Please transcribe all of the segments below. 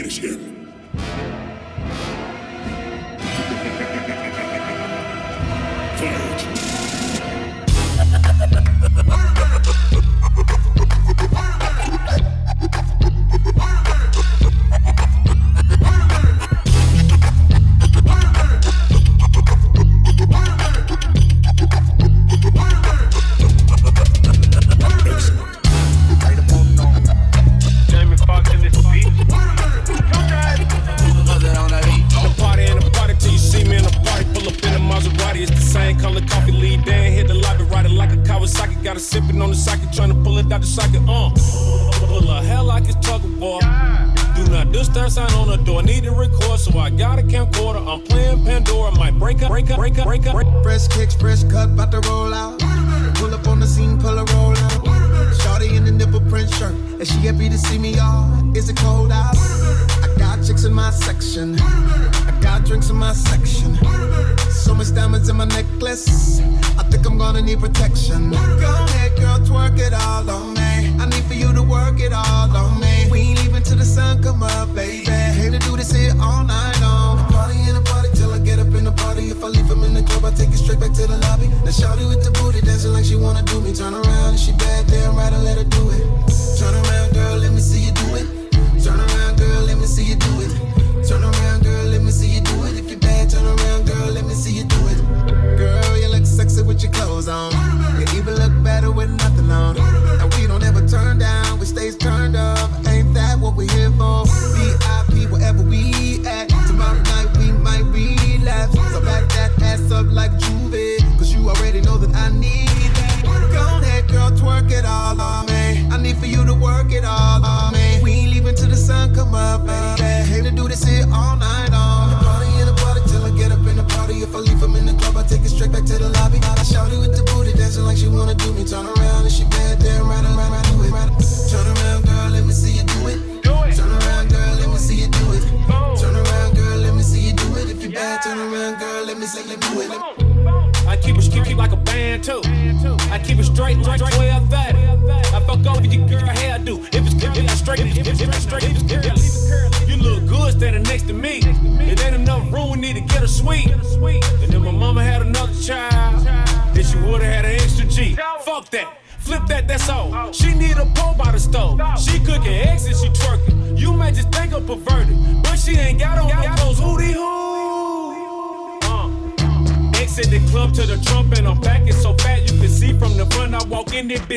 Let me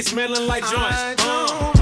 see you do it, you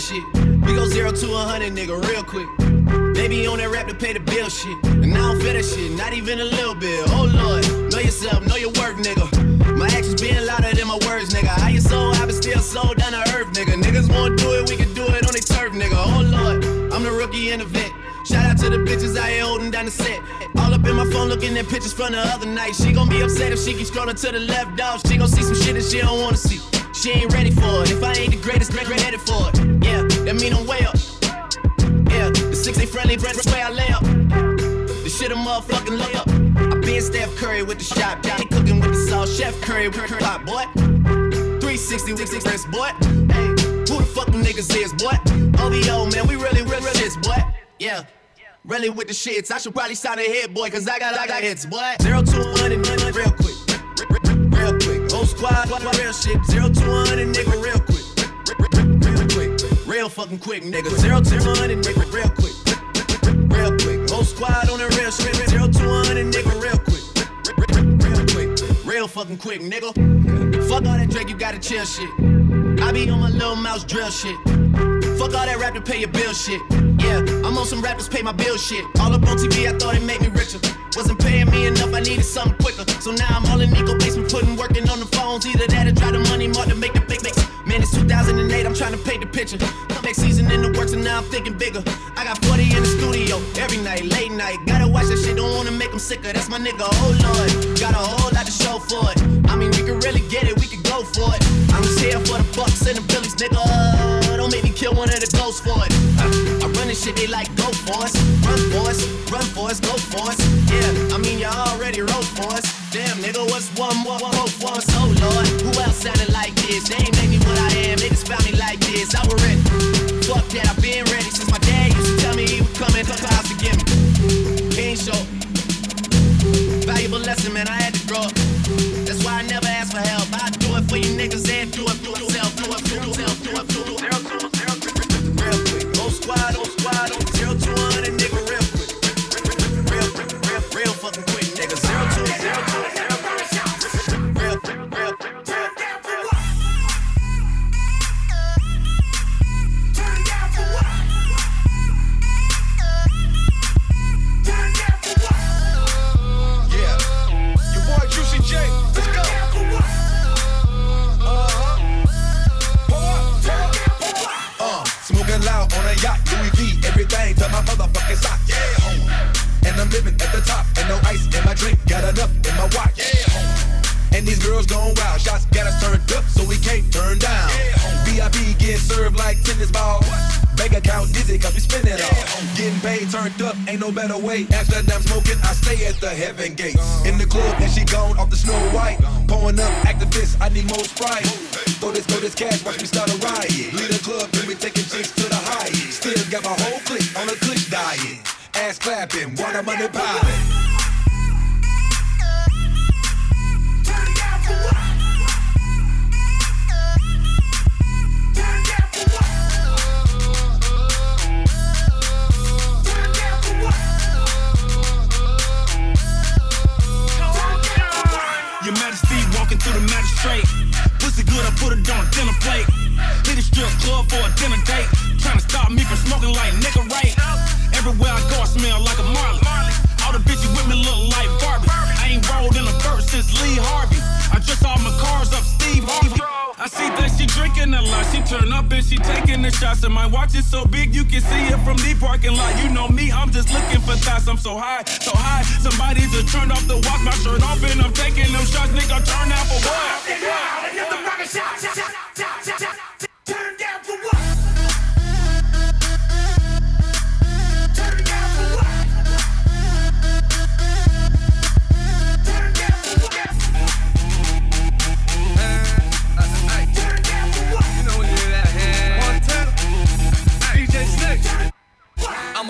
shit. We go zero to a 100, nigga, real quick. Baby on that rap to pay the bill shit. And I don't feel that shit, not even a little bit. Oh lord, know yourself, know your work, nigga. My actions being louder than my words, nigga. How you so I been still sold down to earth, nigga. Niggas wanna do it, we can do it on their turf, nigga. Oh lord, I'm the rookie in the vet. Shout out to the bitches out here holding down the set. All up in my phone looking at pictures from the other night. She gon' be upset if she keeps scrolling to the left, dog. She gon' see some shit that she don't wanna see. She ain't ready for it. If I ain't the greatest, great, great headed for it. Yeah, that mean I'm way up. Yeah, the six ain't friendly, bread, way I lay up. The shit a motherfucking lay up. I been Steph Curry with the shot, Johnny cooking with the sauce, Chef Curry pot, boy. 360 with six boy. Hey, who the fuck them niggas is, boy? OVO, man, we really, really, really this, boy. Yeah. Really with the shits, I should probably sign a hit, boy, cause I got, I got hits, boy. Zero to one and real quick. Quick. Whole real shit. Zero to one and nigga, real quick. Real quick. Real fucking quick, nigga. Zero to one and nigga, real quick. Real quick. Whole squad on the real shit. Zero to one and nigga, real quick. Real quick. Real fucking quick, nigga. Fuck all that Drake, you gotta chill shit. I be on my Lil Mouse drill shit. Fuck all that rap to pay your bill shit. Yeah, I'm on some rappers pay my bill shit. All up on TV, I thought it made me richer. Wasn't paying me enough, I needed something quicker. So now I'm all in Nico basement, putting working on the phones. Either that or try the money more to make the big mix. Man, it's 2008, I'm trying to paint the picture. Next season in the works, and now I'm thinking bigger. I got 40 in the studio every night, late night. Gotta watch that shit, don't wanna make them sicker. That's my nigga, oh lord. Got a whole lot to show for it. I mean, we can really get it, we can go for it. I'm just here for the bucks and the billies, nigga. Don't make me kill one of the ghosts for it. I, I this shit, they like go for us. Run for us, run for us, go for us. Yeah, I mean, you already wrote for us. Damn, nigga, what's one more hope for us? Oh lord, who else sounded like this? They ain't make me what I am, they just found me like this. I was ready. Fuck that, I've been ready since my dad used to tell me he was coming to house to get me. He ain't show. Valuable lesson, man, I had to grow up.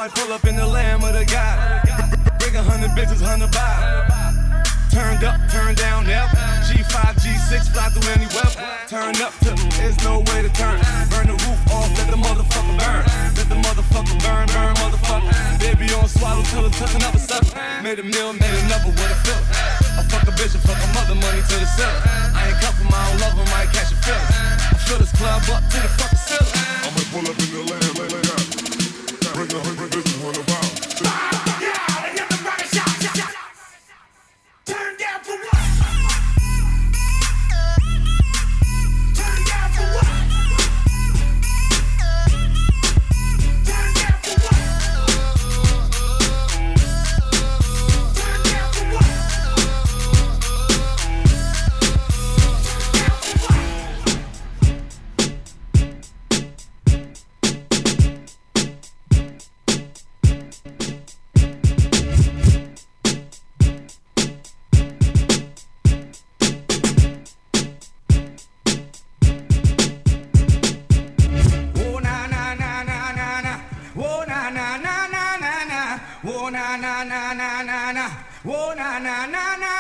might pull up in the lamb of the God. Bring a hundred bitches, hundred vibe. Turned up, turned down, F. G5, G6, fly through any weather. Turn up to, there's no way to turn. Burn the roof off, let the motherfucker burn. Let the motherfucker burn, burn, motherfucker. Baby on swallow till it took another sucker. Made a meal, made another with a filler. I fuck a bitch and fuck a mother money to the cellar. I ain't cuffin', I don't love 'em, I ain't catch a feeling. I fill this club up to the fucking cellar. I'ma pull up in the land, land, land. The hundred no, no, no, no, na na na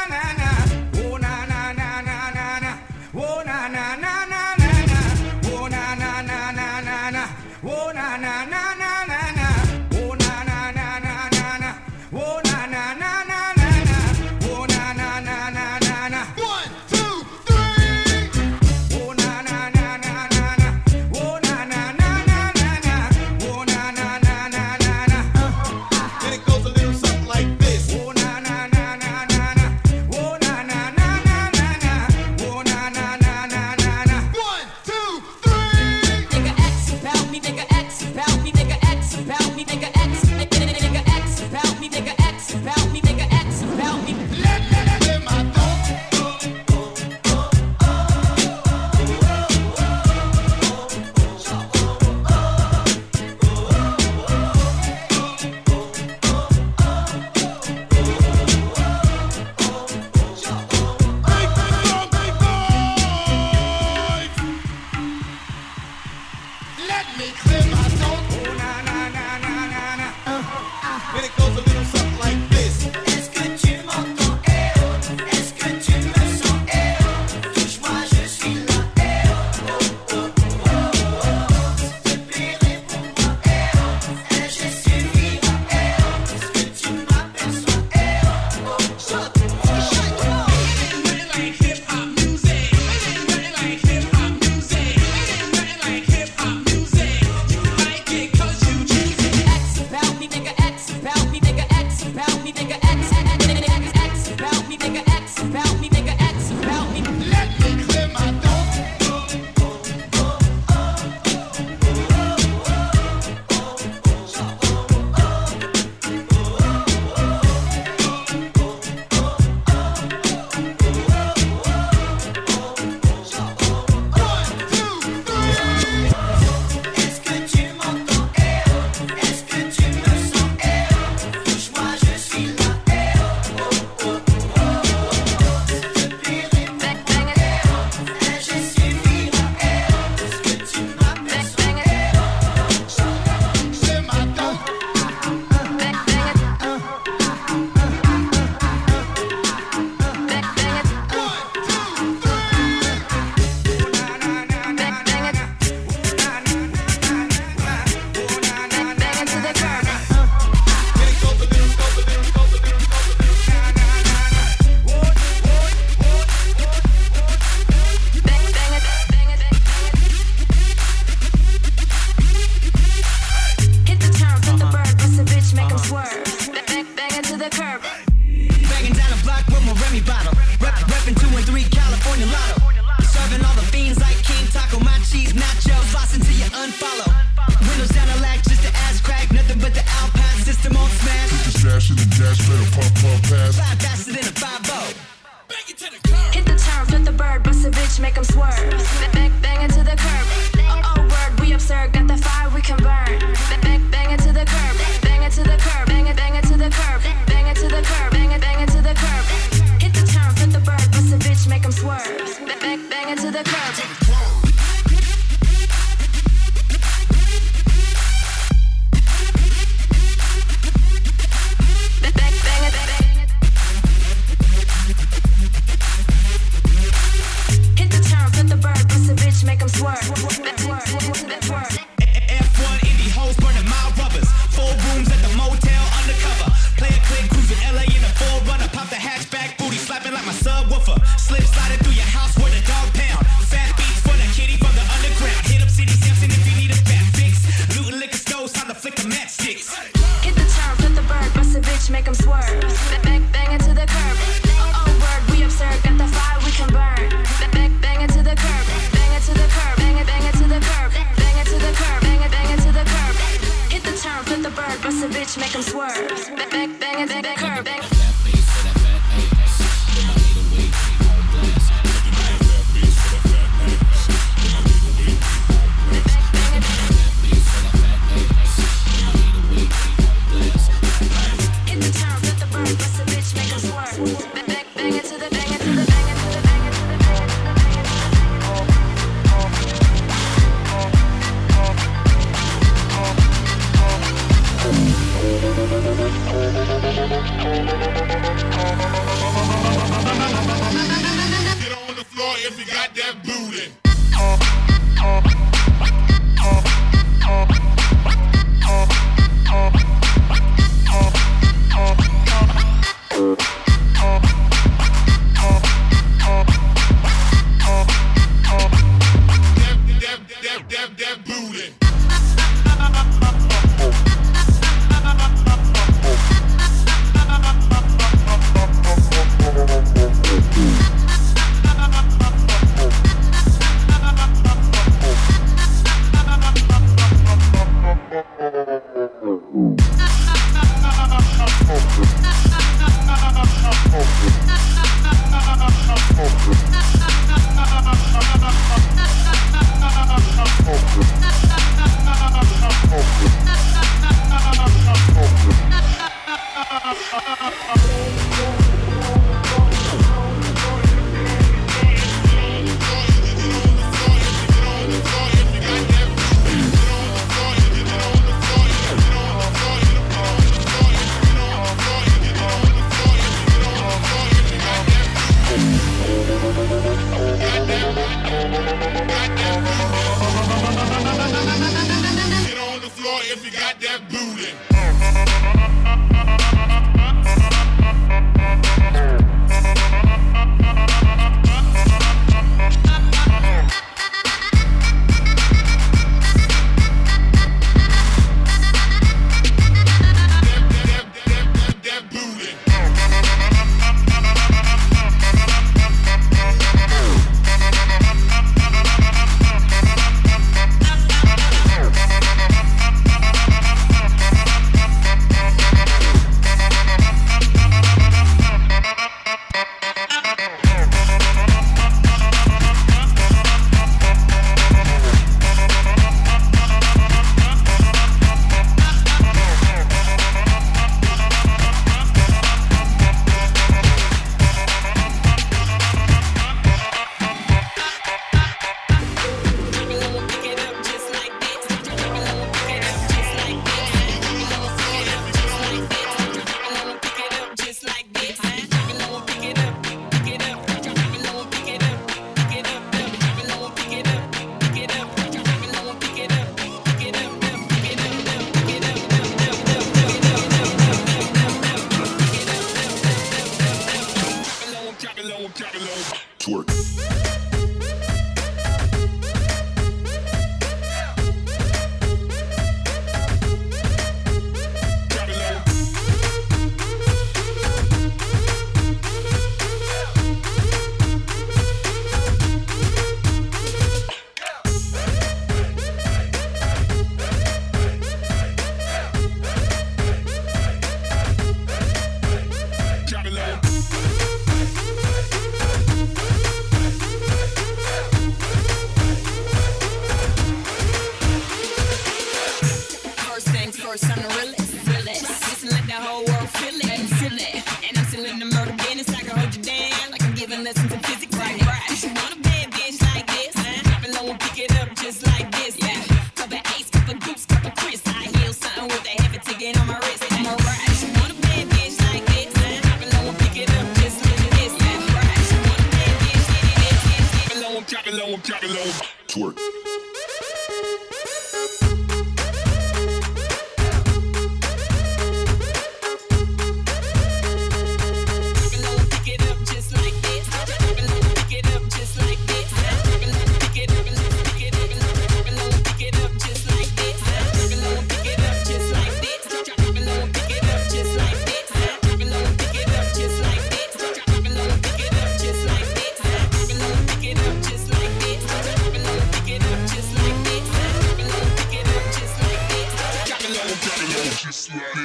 you got that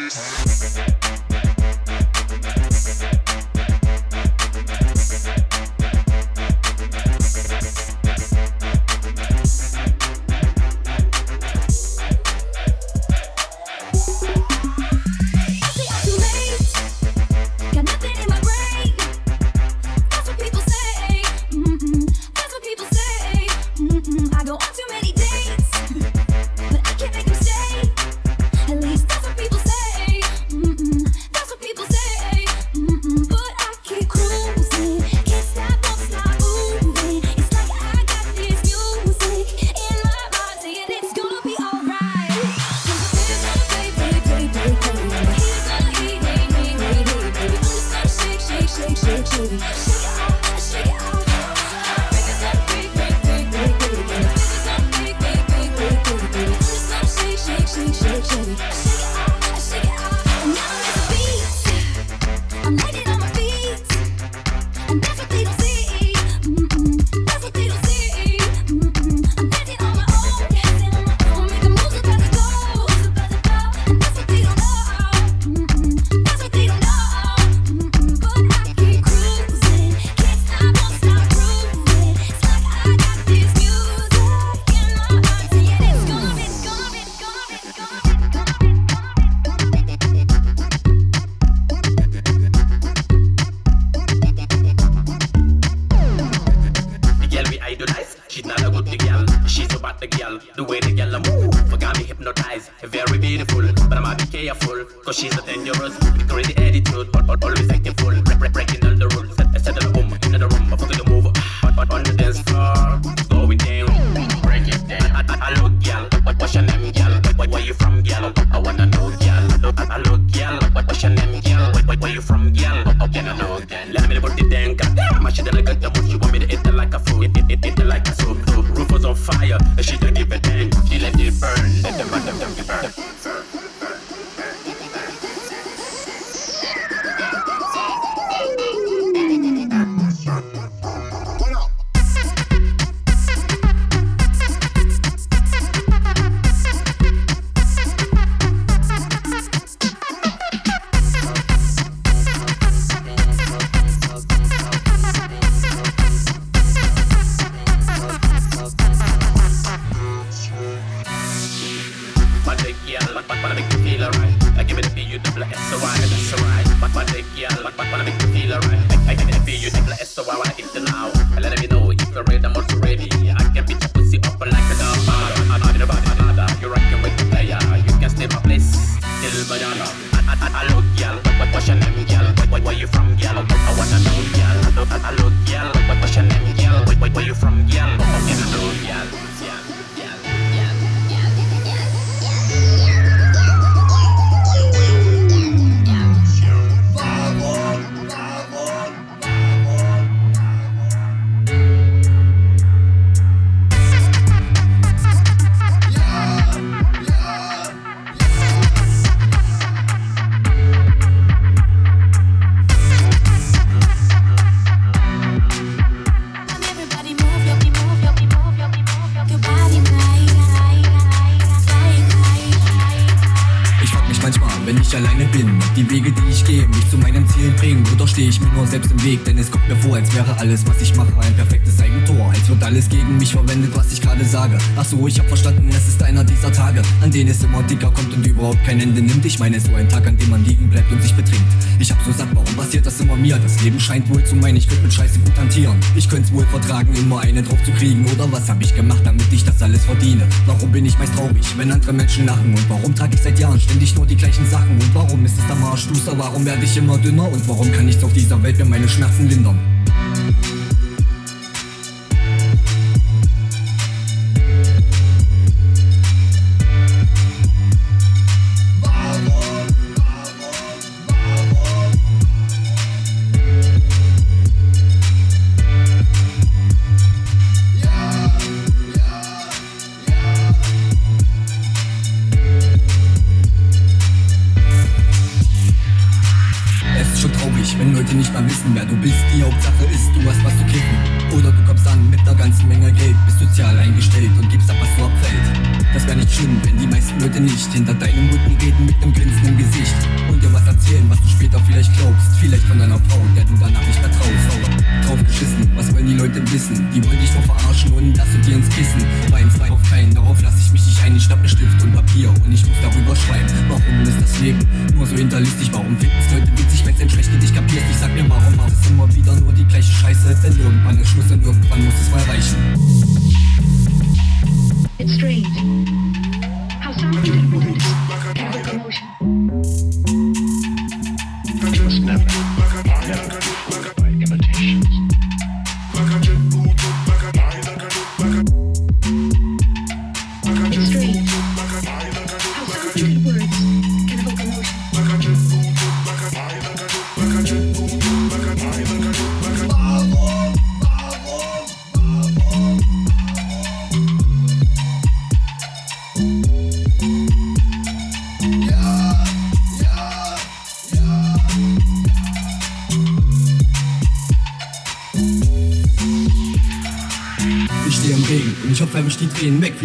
Peace. where you from, yeah? Oh, yeah, no, know. Let me report it then Goddamn, my it, I got the wood You want me to eat it like a food Eat it, eat it like a soup Roof was on fire, and she ich das alles verdiene? Warum bin ich meist traurig, wenn andere Menschen lachen? Und warum trage ich seit Jahren ständig nur die gleichen Sachen? Und warum ist es am Arschduster? Warum werde ich immer dünner? Und warum kann nichts auf dieser Welt mir meine Schmerzen lindern?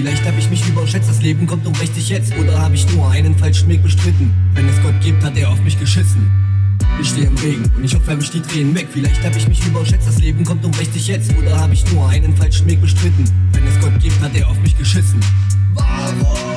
Vielleicht hab ich mich überschätzt, das Leben kommt um richtig jetzt. Oder hab ich nur einen falschen Weg bestritten? Wenn es Gott gibt, hat er auf mich geschissen. Ich stehe im Regen und ich hoffe, mich die Tränen weg. Vielleicht hab ich mich überschätzt, das Leben kommt um richtig jetzt. Oder hab ich nur einen falschen Weg bestritten? Wenn es Gott gibt, hat er auf mich geschissen. Ich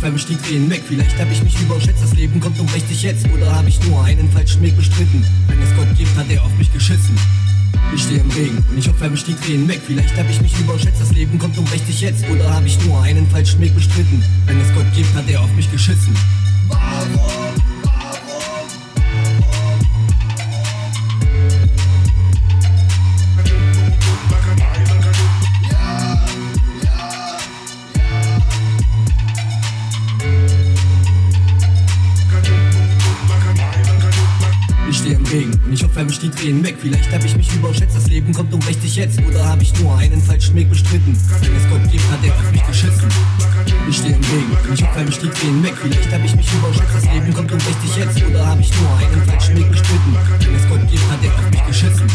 Hoffe, mich die Tränen weg. Vielleicht hab ich mich überschätzt, das Leben kommt um richtig jetzt. Oder hab ich nur einen falschen Weg bestritten? Wenn es Gott gibt, hat er auf mich geschissen. Ich stehe im Regen und ich hoffe, mich die Tränen weg. Vielleicht hab ich mich überschätzt, das Leben kommt um richtig jetzt. Oder hab ich nur einen falschen Weg bestritten? Wenn es Gott gibt, hat er auf mich geschissen. Ich Hoffe, mich die Tränen weg. Vielleicht hab ich mich überschätzt, das Leben kommt um richtig jetzt. Oder hab ich nur einen falschen Weg bestritten? Wenn es Gott gibt, hat er auf mich geschissen. Ich stehe im Regen ich hoffe, mich die Tränen weg. Vielleicht hab ich mich überschätzt, das Leben kommt um richtig jetzt. Oder hab ich nur einen falschen Weg bestritten? Wenn es Gott gibt, hat er auf mich geschissen.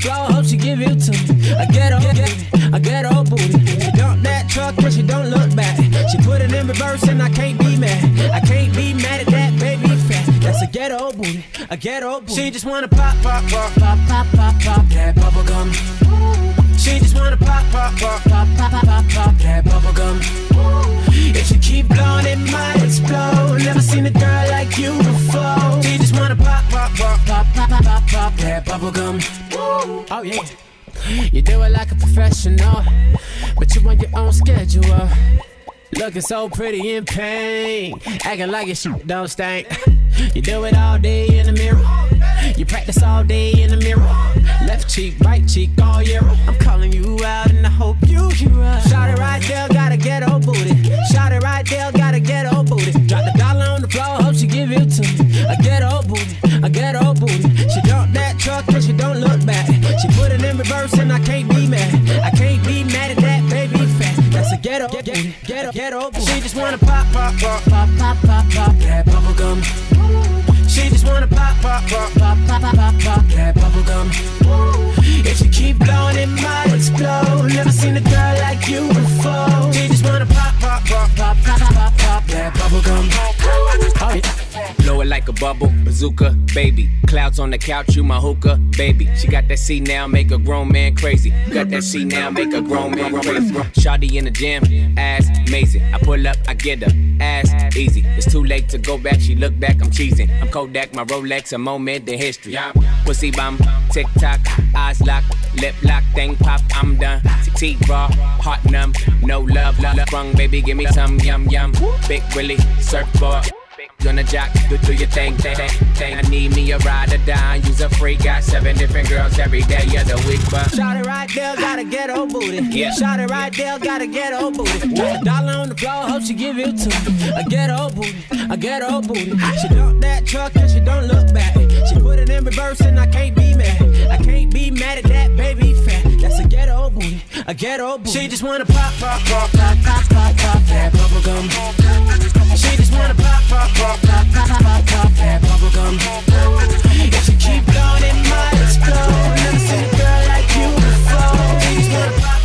Floor, hope she give you to me. I get old booty, I get old booty. She dump that truck, but she don't look back. She put it in reverse and I can't be mad. I can't be mad at that baby fat. That's a ghetto booty, a ghetto booty. She just wanna pop, pop, pop, pop, pop, pop, pop that bubble gum. She just wanna pop, pop, pop, pop, pop, pop, pop, pop that bubble gum. If she keep blowing, it might explode. Never seen a girl like you before. She just wanna pop, pop, pop, pop, pop, pop, pop, pop that bubble gum. Oh yeah. You do it like a professional, but you on your own schedule. Looking so pretty in pain, acting like your shit don't stink. You do it all day in the mirror. You practice all day in the mirror. Left cheek, right cheek, all year. I'm calling you out and I hope you hear us. Shot it right there, gotta get old booty. Shot it right there, gotta get old booty. Drop the dollar on the floor, hope she give it to me. I get old booty, I get old booty. She dump that truck and she don't look back. She put it in reverse and I can't be mad. I can't be mad at that baby fat. That's a ghetto, booty, ghetto, ghetto booty. She just wanna pop, pop, pop, pop, pop, pop, pop that bubble gum. She just wanna pop, pop, pop, pop, pop, pop, pop, pop that bubble. If she keep blowing, it might explode. Never seen a girl like you before. She just wanna pop, pop, pop, pop, pop, pop, pop that bubble gum. Yeah. Blow it like a bubble, bazooka, baby. Clouds on the couch, you my hookah, baby. She got that C now, make a grown man crazy. Got that C now, make a grown man crazy. Shawty in the gym, ass amazing. I pull up, I get her, ass easy. It's too late to go back, she look back, I'm cheesing. I'm Kodak, my Rolex, a moment in history. Pussy bomb, tick tock, eyes locked, lip lock, thing pop, I'm done. T raw, heart numb, no love, love, sprung, baby, give me some yum yum. Big Willie, surfboard. Gonna jack, do, do your thing, thing, thing. I need me a ride or die. Use a free, got seven different girls every day of the week, but Shot it right there, gotta get old booty. Yeah. Shot it right there, gotta get old booty. A dollar on the floor, hope she give it to me. I get old booty, I get old booty. She dump that truck and she don't look back. She put it in reverse and I can't be mad. I can't be mad at that baby fat. A ghetto booty, a ghetto booty. She just wanna pop, pop, pop, pop, pop, pop, pop that bubble gum. She just wanna pop, pop, pop, pop, pop, pop, pop that bubble gum. If she keep blowing, it might explode. Never seen a girl like you before. She just wanna pop,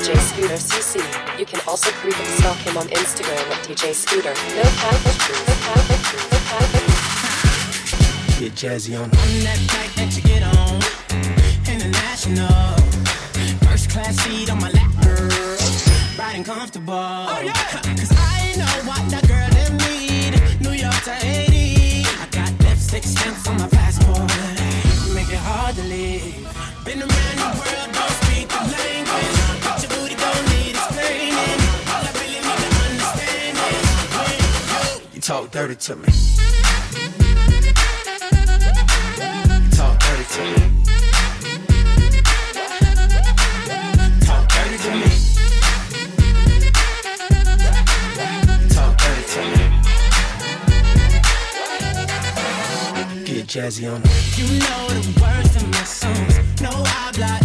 DJ Scooter CC. You can also creep and stalk him on Instagram at DJ Scooter. No no no. Get jazzy on. That that you get on, international. First class seat on my lap, girl. Riding comfortable. Oh, yeah. Cause I know what that girl need. New York to Haiti. I got lipstick stamps on my passport. Make it hard to leave. Been around the world. Talk dirty to me. Talk dirty to me. Talk dirty to me. Talk dirty to me. Get jazzy on. You know the words to my songs. No, I lie.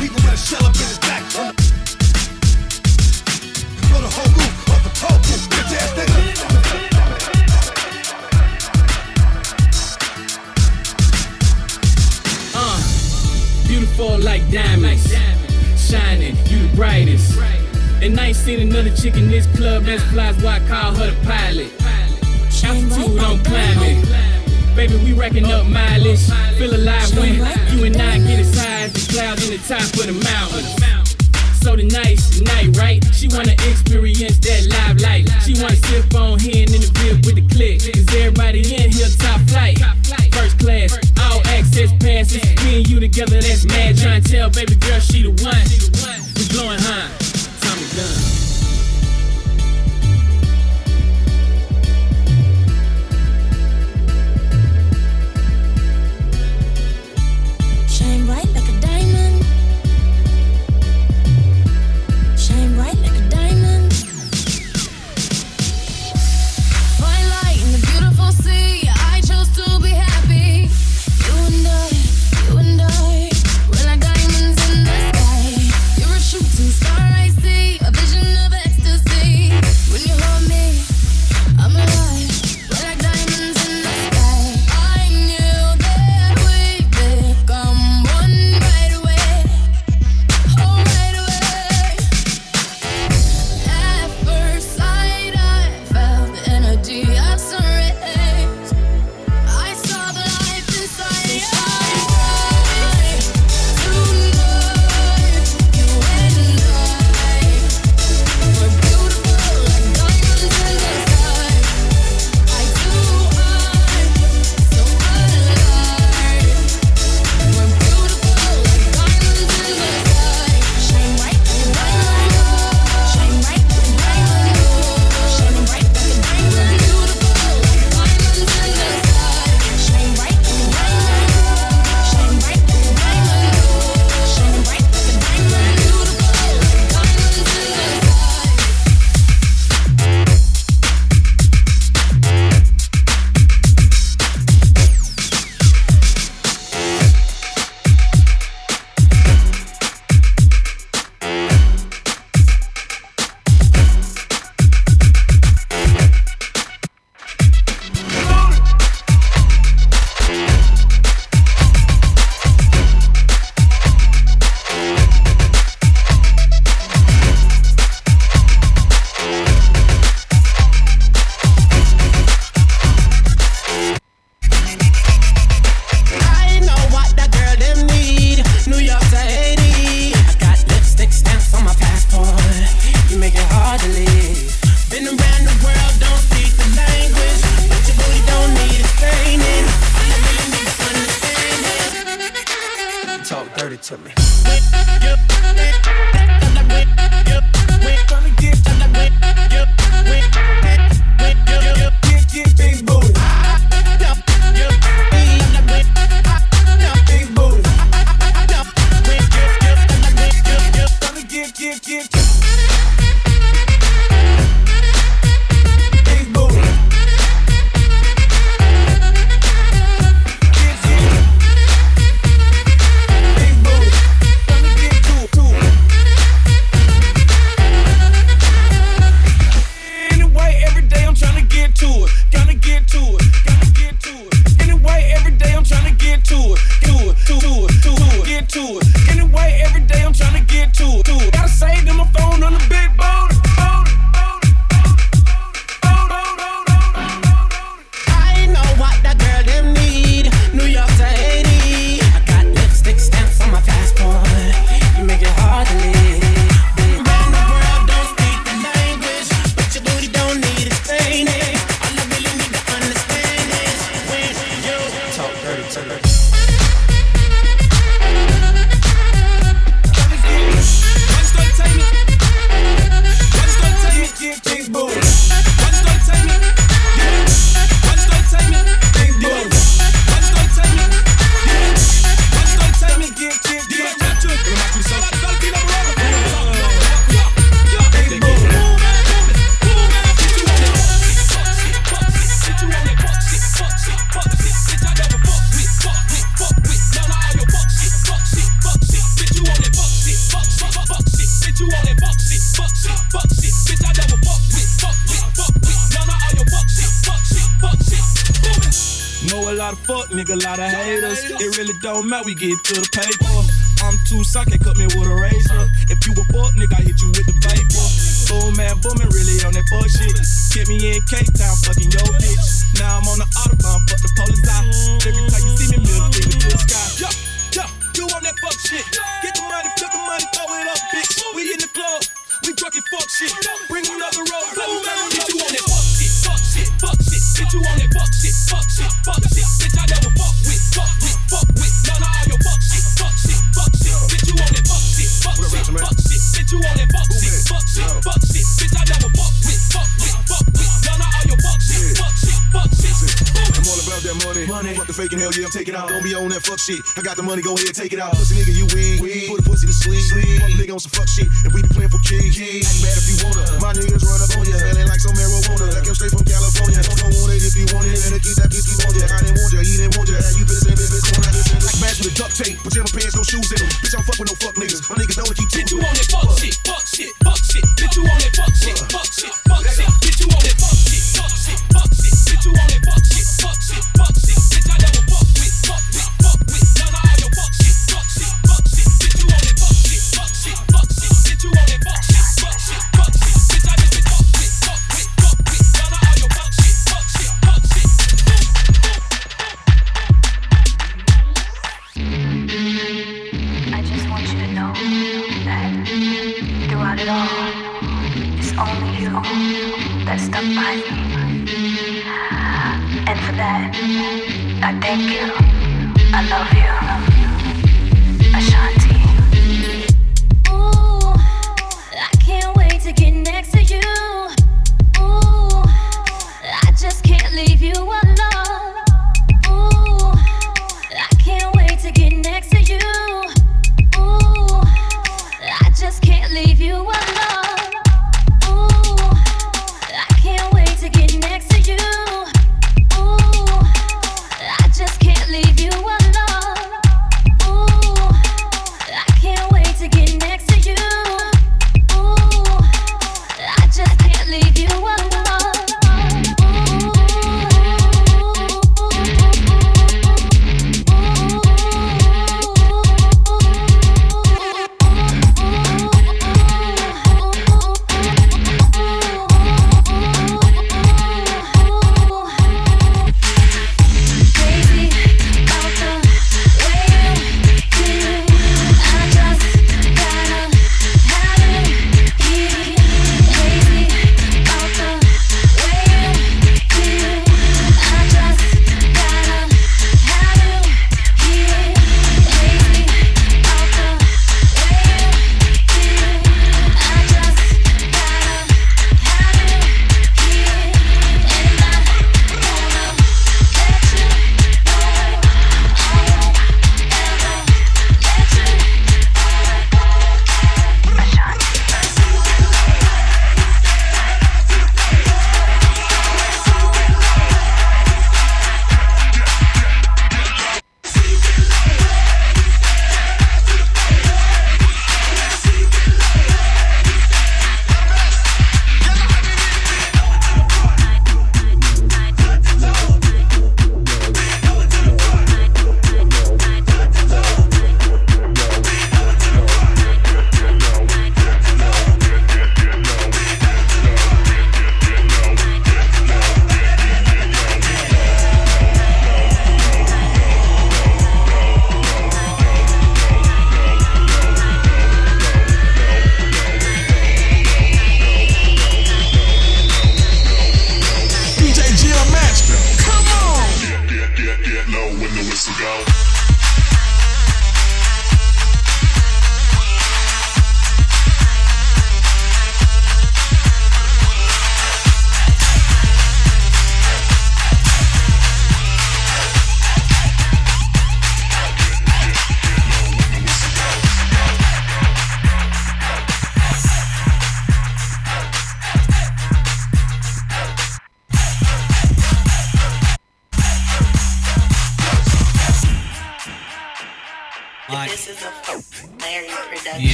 Leave with a shell up in his back. Blow the whole roof off bitch ass nigga. Uh, beautiful like diamonds. Shining, you the brightest. And I ain't seen another chick in this club as flies why I call her the pilot. Altitude, on climbing. Baby, we racking up mileage. Feel alive when you and I get inside as the cloud in the top of the mountain. So tonight's the night, right? She wanna experience that live life. She wanna sip on hand in the crib with the click. Cause everybody in here top flight. First class, all access passes. Me and you together, that's mad. Trying to tell baby girl she the one. We blowing high. Tommy Gun. got the money, go ahead, take it out. Pussy nigga,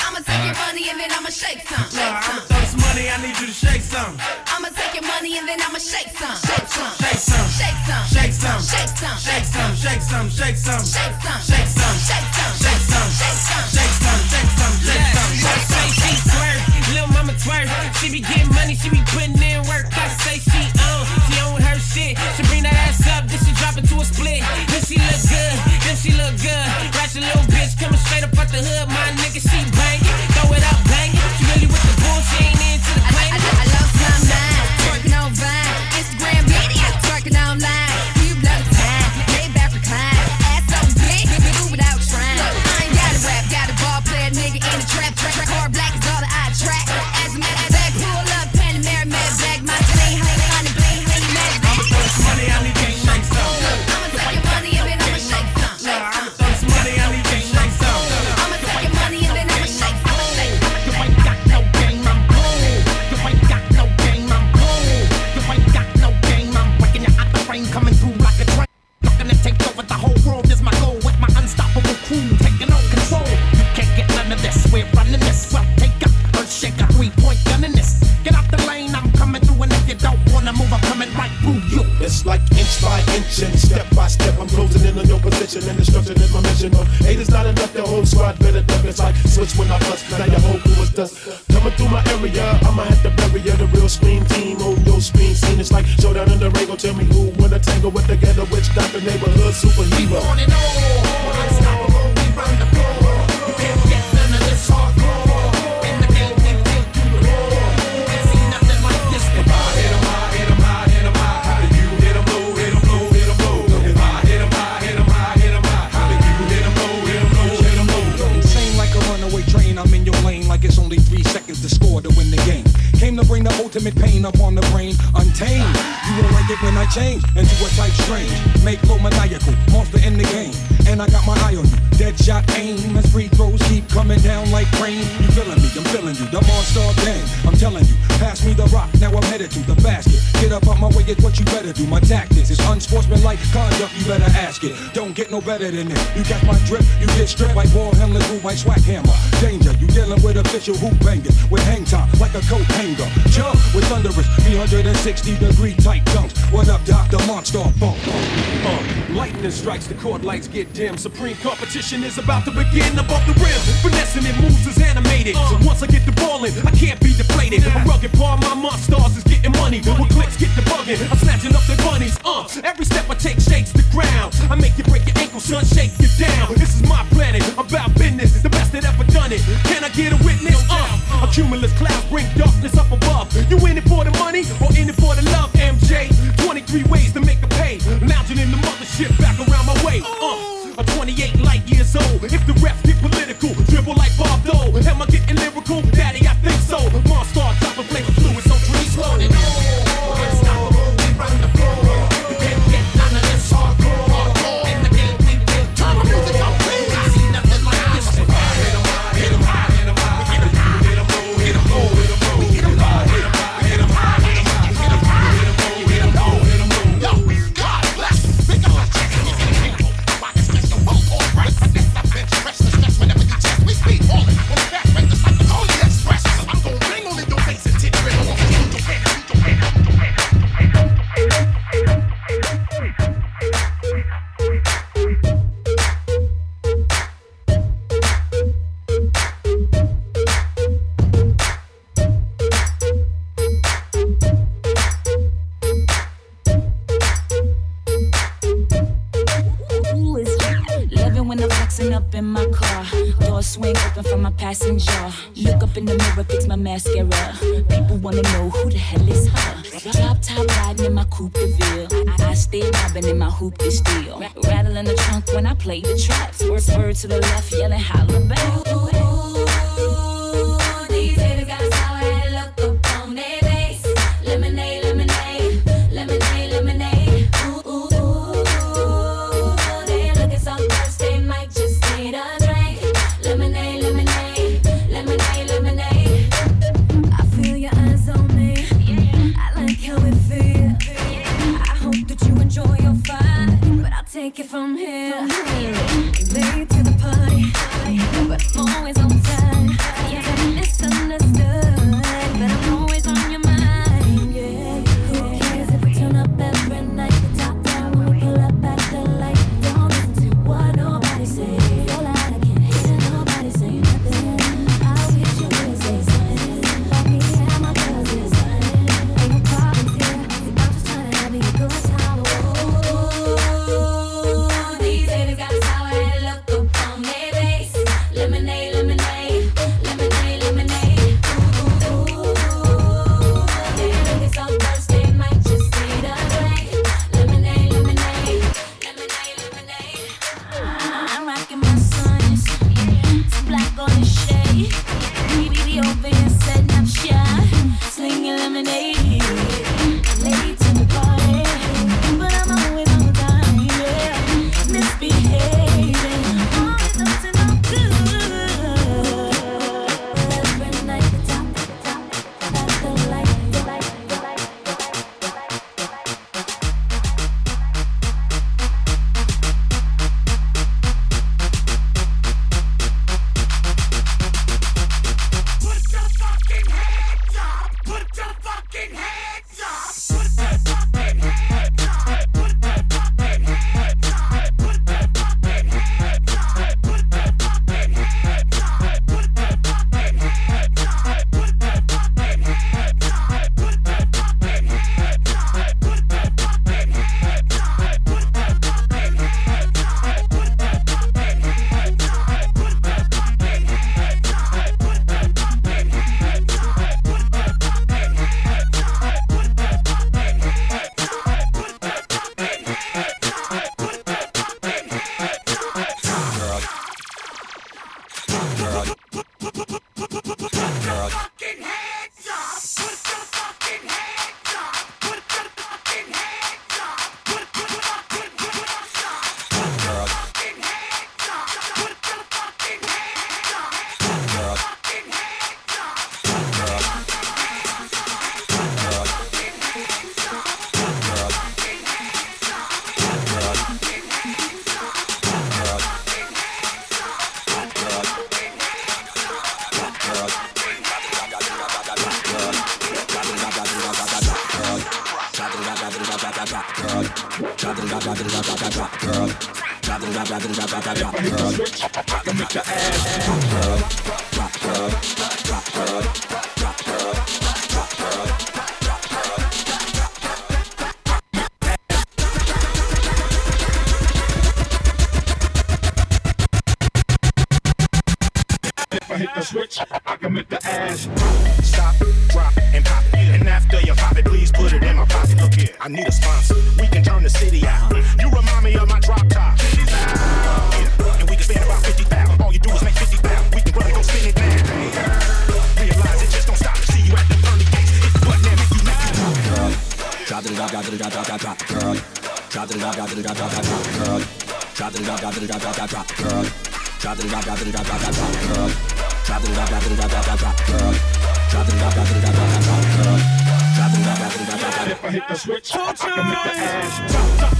I'ma take your money and then I'ma shake some. Nah, Shake I'ma some. throw some money, I need you to shake some. I'ma take your money and then I'ma shake some. Shake some. Shake some. Shake some. Shake some. Shake some. Shake some. Shake some. Shake some. Shake some. Shake some. Shake some. Shake some. Shake some. Shake some. Shake some. Shake some. Shake some. she twerk, mama twerk. She be getting money, she be putting in work. I say she own, she own her shit. She bring that ass up, then she drop it to a split. Then she look good, then she look good. Ratchet little bitch coming straight up out the hood. My nigga, she bang, throw it up, bang. She really with the bull, she ain't into the I, I, I love some nine, twerking on step by step. I'm closing in on your position and destruction is my mission. No, eight is not enough. The whole squad better duck. It's like switch when I bust. Now your whole crew is dust. Coming through my area, I'ma have to bury ya. The real scream team oh, on your screen scene. It's like showdown in the. Go tell me who wanna tangle with the ghetto witch doctor neighborhood superhero. On and on, to bring the ultimate pain up on the brain, untamed. You won't like it when I change into a type strange. Make low maniacal, monster in the game. And I got my eye on you, dead shot aim. As free throws keep coming down like rain. You feeling me, I'm feeling you, the monster gang. I'm telling you, pass me the rock, now I'm headed to the basket. What you better do. My tactics is unsportsmanlike conduct, you better ask it. Don't get no better than this. You got my drip, you get stripped like ball handlers who might swag hammer. Danger, you dealing with official hoop bangers with hang time like a coat hanger. Jump with thunderous 360 degree tight dunks. What up? The monster funk. Uh, lightning strikes, the court lights get dim. Supreme competition is about to begin above the rim. Finessing it moves is animated. So once I get the ball in, I can't be I'm rugged, part my monsters is getting money. When clicks get the bugging, I'm snatching up their bunnies. Uh, every step I take shakes the ground. I make you break your ankle, son, shake you down. This is my planet, I'm about business, the best that ever done it. Can I get a witness? Uh, a cumulus cloud bring darkness up above. You in it for the money or in it for the love, MJ? 23 ways to make a pay. Lounging in the mothership back around my way. Uh, I'm 28 light years old. If the refs get political, dribble like Bob Dole. Am I getting lyrical? Daddy, I think so. Mascara. People wanna know who the hell is her. Drop top riding in my coupe de ville. I, I stay robbing in my hoop de steel. Rattling the trunk when I play the traps. Word, word to the left, yelling holla back. I hit the switch, I can make the ass Drop, drop,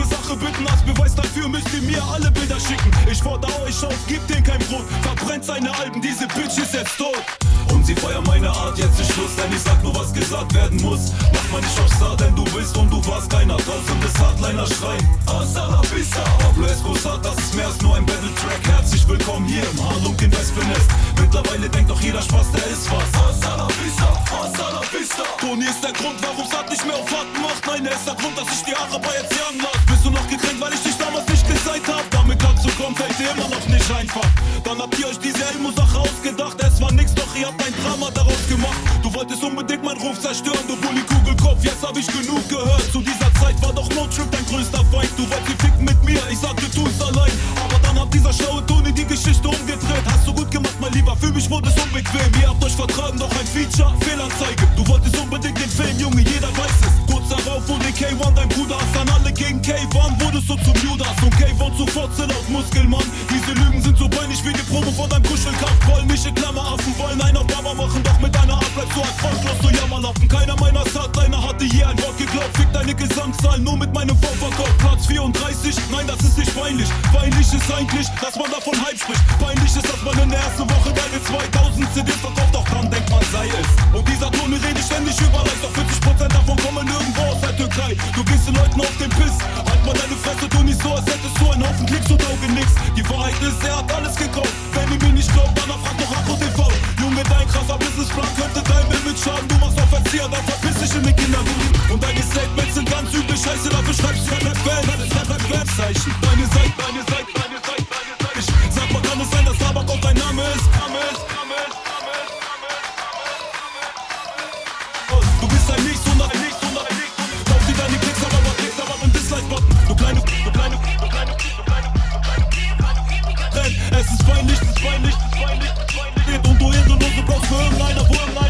eine Sache bitten. Als Beweis dafür müsst ihr mir alle Bilder schicken. Ich fordere euch auf, gebt den kein Brot. Verbrennt seine Alben, diese Bitch ist jetzt tot. Und sie feiern meine Art, jetzt ist Schluss, denn ich sag nur, was gesagt werden muss. Mach mal nicht auf Star, denn du bist und du warst keiner. Tausende Hardliner schreien, hasta la vista. Pablo Escobar, das ist mehr als nur ein Battle-Track. Herzlich willkommen hier im Harlunk in Westfinest. Mittlerweile denkt doch jeder Spaß, der ist was. Hasta la vista, hasta la vista. Toni ist der Grund, warum Sad nicht mehr auf Warten macht. Nein, er ist der Grund, dass ich die Araber jetzt jagen lass. Bist du noch gekränkt, weil ich dich damals nicht gesagt hab? Klarzukommen, fällt dir immer noch nicht einfach. Dann habt ihr euch diese Elmo-Sache ausgedacht. Es war nix, doch ihr habt ein Drama daraus gemacht. Du wolltest unbedingt meinen Ruf zerstören, du Bulli Kugelkopf. Jetzt hab ich genug gehört. Zu dieser Zeit war doch No Trip dein größter Feind. Du wolltest ficken mit mir, ich sag, du tust allein. Aber dann hat dieser schlaue Toni die Geschichte umgedreht. Hast du gut gemacht, mein Lieber, für mich wurde es unbequem. Ihr habt euch vertragen, doch ein Feature, Fehlanzeige. Du wolltest unbedingt den Fame, Junge, jeder weiß es. Kurz darauf wurde K1 dein Bruder, hast dann alle gegen K1, wurdest du zum Judas. Und K1 zu Fotze laut Muskelmann. Diese Lügen sind so peinlich wie die Promo von deinem Kuschelkampf. Wollen mich in Klammeraffen, wollen einen auf Baba machen, doch mit deiner Art bleibst du erfolglos, du Jammerlappen. Keiner meiner Hardliner hatte je ein Wort geglaubt. Fick deine Gesamtzahl nur mit meinem Vorverkauf. Platz 34, nein, das ist nicht peinlich. Peinlich ist eigentlich, dass man davon Hype spricht. Peinlich ist, dass man in der ersten Woche deine 2000 CDs verkauft, doch dann denkt man, sei es. Und dieser Tone redet ständig über leicht, doch 40% davon kommen nirgendwo aus der Türkei. Du gehst den Leuten auf den Piss. Halt mal deine Fresse, tu nicht so, als hättest du einen Haufen Klicks und gegen nichts. Die Wahrheit ist, er hat alles gekauft. Wenn ihr mir nicht glaubt, dann fragt doch Afro TV. Junge, dein krasser Businessplan könnte deinem Image schaden. Du machst auf Erzieher, dann verpiss dich in den Kinderbuch. Und deine Statements sind ganz übel, scheiße, dafür schreibst du Rap-Fan. Deine Seite, deine Seite, deine Seite. I don't do it Licht. Geht und du Insel, für wo.